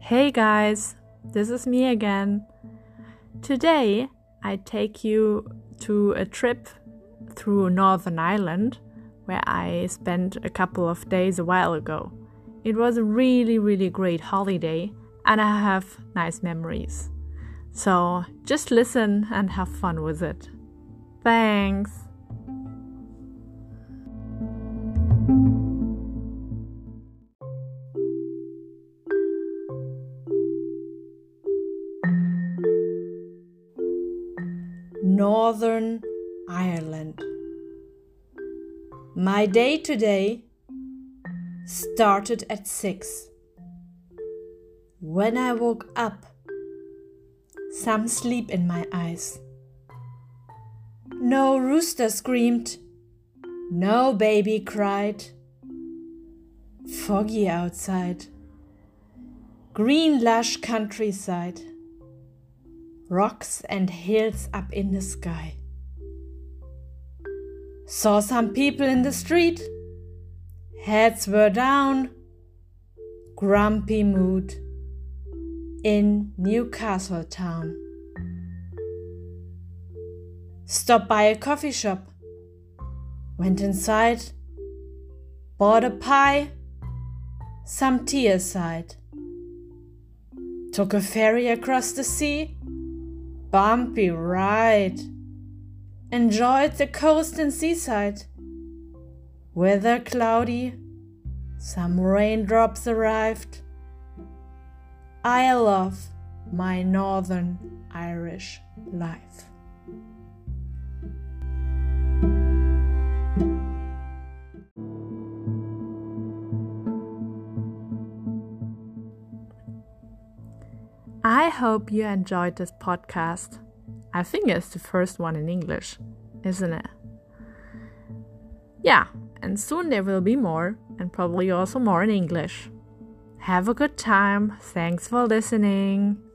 Hey guys, this is me again. Today I take you to a trip through Northern Ireland where I spent a couple of days a while ago. It was a really, really great holiday and I have nice memories. So just listen and have fun with it. Thanks. Northern Ireland. My day today started at 6. When I woke up, some sleep in my eyes. No rooster screamed, no baby cried. Foggy outside, green lush countryside rocks and hills up in the sky. Saw some people in the street, heads were down, grumpy mood in Newcastle town. Stopped by a coffee shop, went inside, bought a pie, some tea aside. Took a ferry across the sea bumpy ride. Enjoyed the coast and seaside. Weather cloudy, some raindrops arrived. I love my Northern Irish life. I hope you enjoyed this podcast. I think it's the first one in English, isn't it? Yeah, and soon there will be more, and probably also more in English. Have a good time. Thanks for listening.